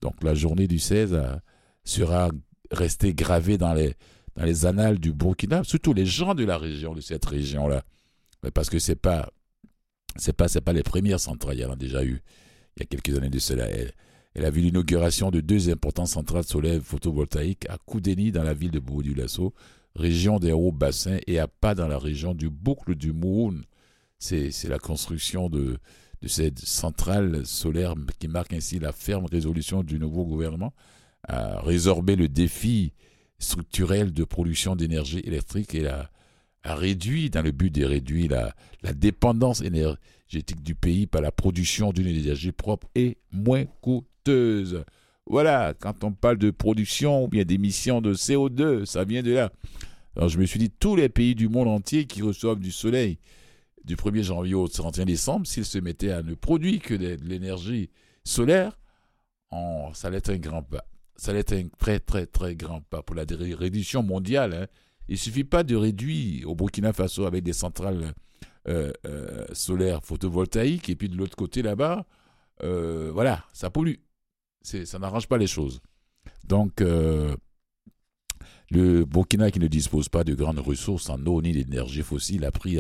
Donc la journée du 16 euh, sera restée gravée dans les, dans les annales du Burkina, surtout les gens de la région, de cette région-là, parce que c'est pas pas pas les premières centrales, il y en a déjà eu il y a quelques années de cela. Elle, a vu l'inauguration de deux importantes centrales solaires photovoltaïques à Koudeni dans la ville de Bobo Dioulasso, région des hauts bassins, et à Pas dans la région du boucle du Mouroun. C'est la construction de, de cette centrale solaire qui marque ainsi la ferme résolution du nouveau gouvernement à résorber le défi structurel de production d'énergie électrique et a, a réduit, dans le but de réduire la, dépendance énergétique du pays par la production d'une énergie propre et moins coûteuse. Voilà, quand on parle de production ou bien d'émissions de CO2, ça vient de là. Alors je me suis dit, tous les pays du monde entier qui reçoivent du soleil du 1er janvier au 31 décembre, s'ils se mettaient à ne produire que de, l'énergie solaire, ça allait être un grand pas. Ça allait être un très très très grand pas pour la réduction mondiale. hein. Il suffit pas de réduire au Burkina Faso avec des centrales euh, euh, solaires photovoltaïques et puis de l'autre côté là-bas, euh, voilà, ça pollue. Ça n'arrange pas les choses. Donc, le Burkina qui ne dispose pas de grandes ressources en eau ni d'énergie fossile a pris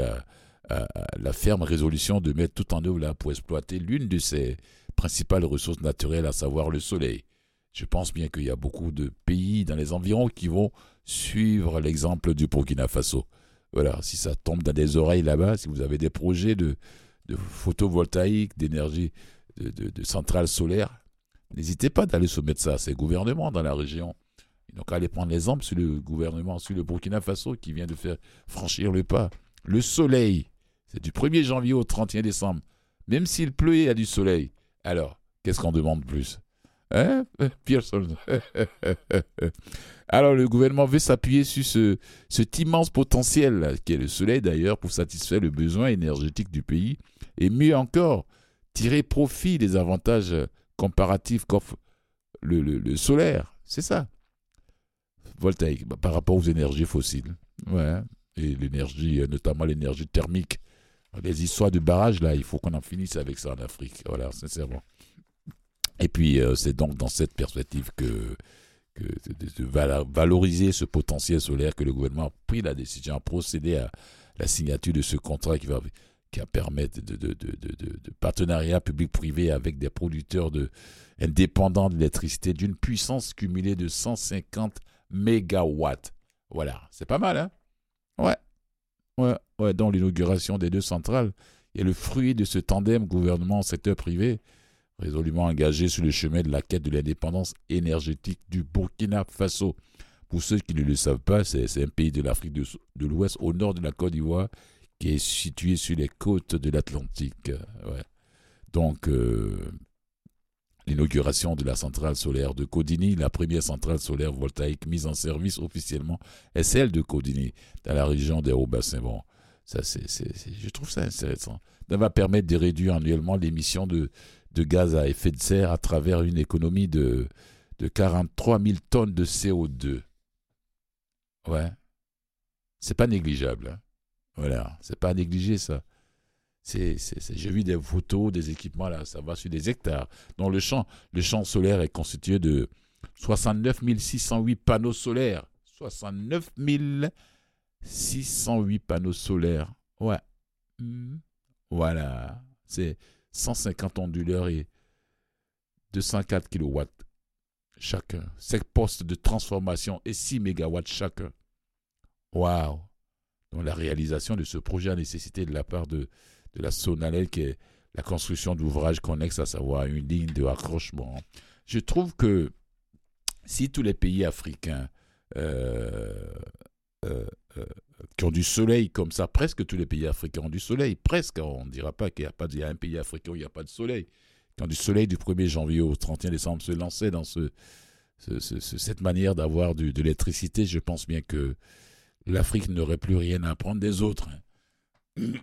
la ferme résolution de mettre tout en œuvre là pour exploiter l'une de ses principales ressources naturelles, à savoir le soleil. Je pense bien qu'il y a beaucoup de pays dans les environs qui vont suivre l'exemple du Burkina Faso. Voilà, si ça tombe dans des oreilles là-bas, si vous avez des projets de, photovoltaïque, d'énergie, de, centrales solaires, n'hésitez pas d'aller soumettre ça à ces gouvernements dans la région. Qu'à aller prendre l'exemple sur le gouvernement, sur le Burkina Faso qui vient de faire franchir le pas. Le soleil, c'est du 1er janvier au 31 décembre. Même s'il pleut, il y a du soleil. Alors, qu'est-ce qu'on demande plus? Hein? Alors, le gouvernement veut s'appuyer sur ce, cet immense potentiel, qui est le soleil d'ailleurs, pour satisfaire le besoin énergétique du pays. Et mieux encore, tirer profit des avantages comparatifs qu'offre le, le- le solaire. C'est ça. Voltaïque, bah, par rapport aux énergies fossiles. Ouais. Et l'énergie, euh, notamment l'énergie thermique. Les histoires de barrages, là, il faut qu'on en finisse avec ça en Afrique. Voilà, sincèrement. Et puis, euh, c'est donc dans cette perspective que, de, valoriser ce potentiel solaire que le gouvernement a pris la décision, a procédé à la signature de ce contrat qui va qui permettre de partenariat public-privé avec des producteurs de, indépendants d'électricité d'une puissance cumulée de 150 mégawatts. Voilà, c'est pas mal, hein? Ouais, ouais, ouais. Dans l'inauguration des deux centrales, et le fruit de ce tandem gouvernement-secteur privé, résolument engagé sur le chemin de la quête de l'indépendance énergétique du Burkina Faso. Pour ceux qui ne le savent pas, c'est un pays de l'Afrique de, l'Ouest, au nord de la Côte d'Ivoire, qui est situé sur les côtes de l'Atlantique. Donc, euh, l'inauguration de la centrale solaire de Codini, la première centrale solaire voltaïque mise en service officiellement, est celle de Codini, dans la région des Hauts-Bassins. Ça, je trouve ça intéressant. Ça va permettre de réduire annuellement l'émission de, de gaz à effet de serre à travers une économie de, de 43 000 tonnes de CO2. Ouais. C'est pas négligeable. Hein. Voilà. C'est pas négligé, ça. C'est, j'ai vu des photos, des équipements, là, ça va sur des hectares. Donc le champ, le champ solaire est constitué de 69 608 panneaux solaires. 69 608 panneaux solaires. Ouais. Hmm. Voilà. C'est 150 onduleurs et 204 kW chacun. 5 postes de transformation et 6 MW chacun. Waouh! Donc la réalisation de ce projet a nécessité de la part de, la Sonalel qui est la construction d'ouvrages connexes, à savoir une ligne de raccrochement. Je trouve que si tous les pays africains euh, euh, euh, qui ont du soleil comme ça, presque tous les pays africains ont du soleil, presque, on ne dira pas qu'il n'y a pas y a un pays africain où il n'y a pas de soleil, qui ont du soleil du 1er janvier au 31 décembre se lancer dans ce, cette manière d'avoir de l'électricité, je pense bien que l'Afrique n'aurait plus rien à apprendre des autres. Hein.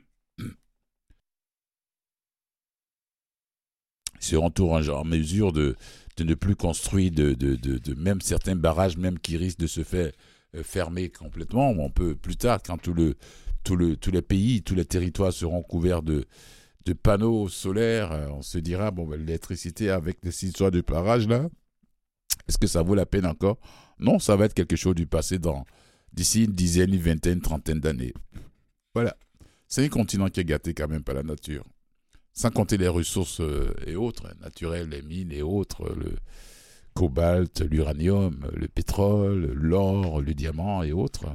seront toujours en mesure de, de ne plus construire de, de, de, même certains barrages, même qui risquent de se faire euh, fermer complètement. On peut plus tard, quand tout le, tout le, tous les pays, tous les territoires seront couverts de, de panneaux solaires, euh, on se dira bon, ben, l'électricité avec les histoires de barrages là, est-ce que ça vaut la peine encore? Non, ça va être quelque chose du passé dans d'ici une dizaine, une vingtaine, trentaine d'années. Voilà. C'est un continent qui est gâté quand même par la nature sans compter les ressources euh, et autres, naturelles, les mines et autres, le cobalt, l'uranium, le pétrole, l'or, le diamant et autres.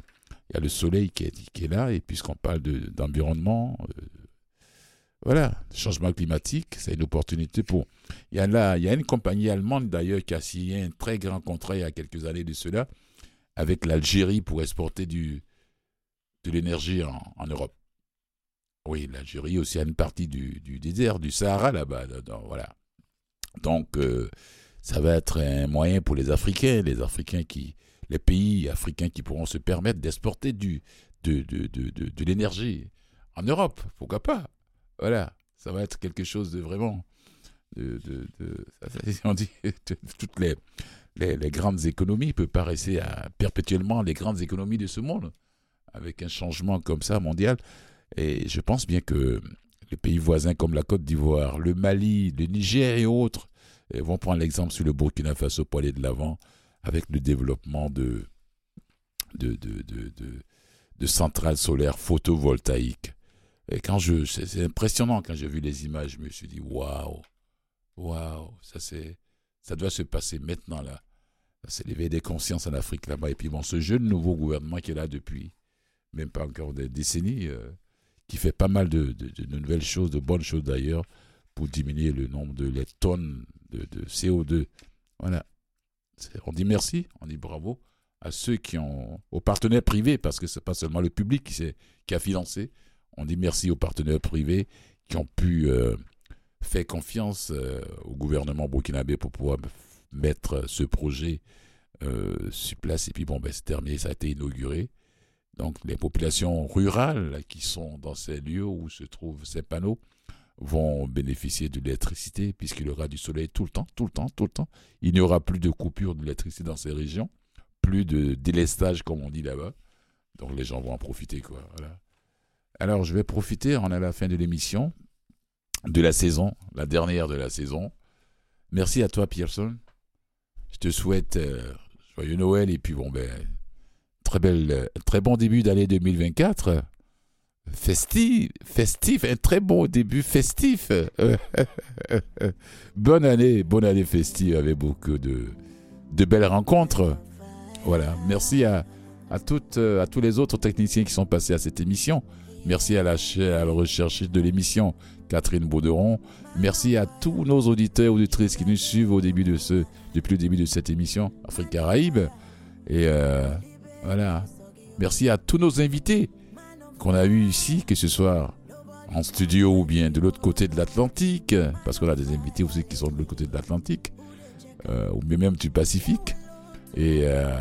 Il y a le soleil qui est, là, et puisqu'on parle d'environnement, euh, voilà, changement climatique, c'est une opportunité pour. Il y, a là, il y a une compagnie allemande d'ailleurs qui a signé un très grand contrat il y a quelques années de cela avec l'Algérie pour exporter de l'énergie en Europe. Oui, l'Algérie aussi a une partie du, désert, du Sahara là-bas. Voilà. Donc, euh, ça va être un moyen pour les Africains, les pays africains qui pourront se permettre d'exporter de, l'énergie en Europe. Pourquoi pas? Voilà, ça va être quelque chose de vraiment. De, on dit toutes les, grandes économies peuvent paraître à, perpétuellement les grandes économies de ce monde avec un changement comme ça mondial. Et je pense bien que les pays voisins comme la Côte d'Ivoire, le Mali, le Niger et autres eh, vont prendre l'exemple sur le Burkina Faso pour aller de l'avant avec le développement de, de, de, centrales solaires photovoltaïques. Et quand je, c'est impressionnant quand j'ai vu les images, je me suis dit waouh, waouh, ça c'est, ça doit se passer maintenant là. C'est l'éveil des consciences en Afrique là-bas. Et puis bon, ce jeune nouveau gouvernement qui est là depuis même pas encore des décennies, euh, qui fait pas mal de, nouvelles choses, de bonnes choses d'ailleurs, pour diminuer le nombre de les tonnes de, CO2. Voilà. On dit merci, on dit bravo à ceux qui ont, aux partenaires privés, parce que c'est pas seulement le public qui, qui a financé. On dit merci aux partenaires privés qui ont pu euh, faire confiance euh, au gouvernement burkinabé pour pouvoir mettre ce projet euh, sur place. Et puis bon, ben, c'est terminé, ça a été inauguré. Donc les populations rurales qui sont dans ces lieux où se trouvent ces panneaux vont bénéficier de l'électricité puisqu'il y aura du soleil tout le temps, tout le temps, tout le temps. Il n'y aura plus de coupure d'électricité dans ces régions, plus de délestage comme on dit là-bas. Donc les gens vont en profiter quoi. Alors je vais profiter, on est à la fin de l'émission, de la saison, la dernière de la saison. Merci à toi Pearson. Je te souhaite euh, joyeux Noël et puis bon ben très, belle, très bon début d'année 2024. Festif, festif, un très bon début festif. bonne année, bonne année festive avec beaucoup de, de belles rencontres. Voilà, merci à, à, toutes, à tous les autres techniciens qui sont passés à cette émission. Merci à la, à la de l'émission Catherine Bauderon. Merci à tous nos auditeurs auditrices qui nous suivent au début de ce, depuis le début de cette émission Afrique Caraïbe. Et euh, voilà. Merci à tous nos invités qu'on a eu ici, que ce soit en studio ou bien de l'autre côté de l'Atlantique, parce qu'on a des invités aussi qui sont de l'autre côté de l'Atlantique, euh, ou même du Pacifique. Et euh,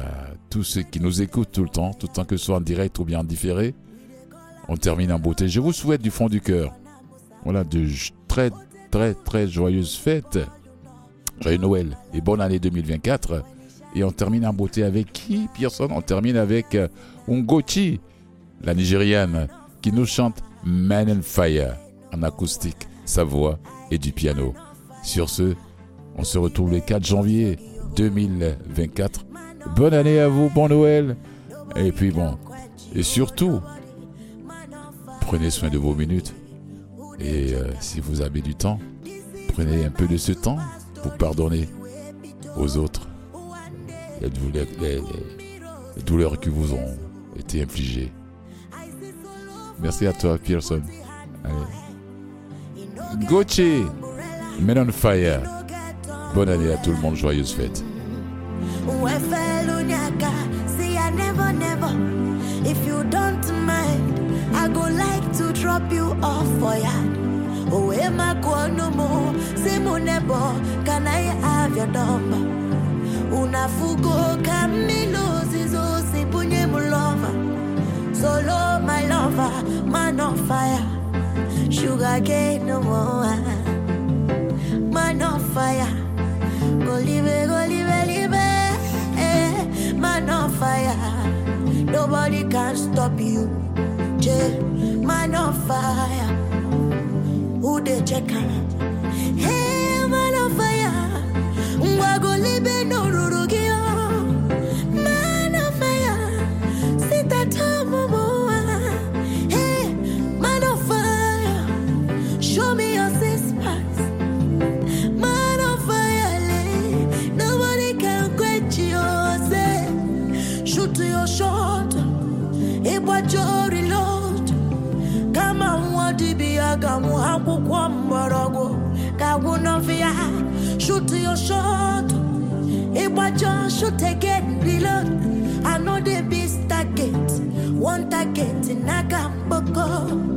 tous ceux qui nous écoutent tout le temps, tout le temps que ce soit en direct ou bien en différé, on termine en beauté. Je vous souhaite du fond du cœur, voilà, de très très très joyeuses fêtes. Joyeux Noël et bonne année 2024. Et on termine en beauté avec qui, Pearson? On termine avec euh, Ungochi, la Nigériane, qui nous chante Man and Fire en acoustique, sa voix et du piano. Sur ce, on se retrouve le 4 janvier 2024. Bonne année à vous, bon Noël. Et puis bon, et surtout, prenez soin de vos minutes. Et euh, si vous avez du temps, prenez un peu de ce temps pour pardonner aux autres les, douleurs qui vous ont été infligées. Merci à toi, Pearson. Allez. Men on Fire. Bonne année à tout le monde, joyeuse fête. If you don't mind, I go like to drop you off for. Oh, am I going no more? Say, Monebo, can I have your number? Solo my lover, uh, man on fire. Sugar cane no more uh, Man on fire. Go live, go live, live eh. Man on fire. Nobody can stop you J Man on fire. Who they check out N'ọfịa Shoot your shot Ịgbacha shoot again reload I know the beast target One target n'aka mgboko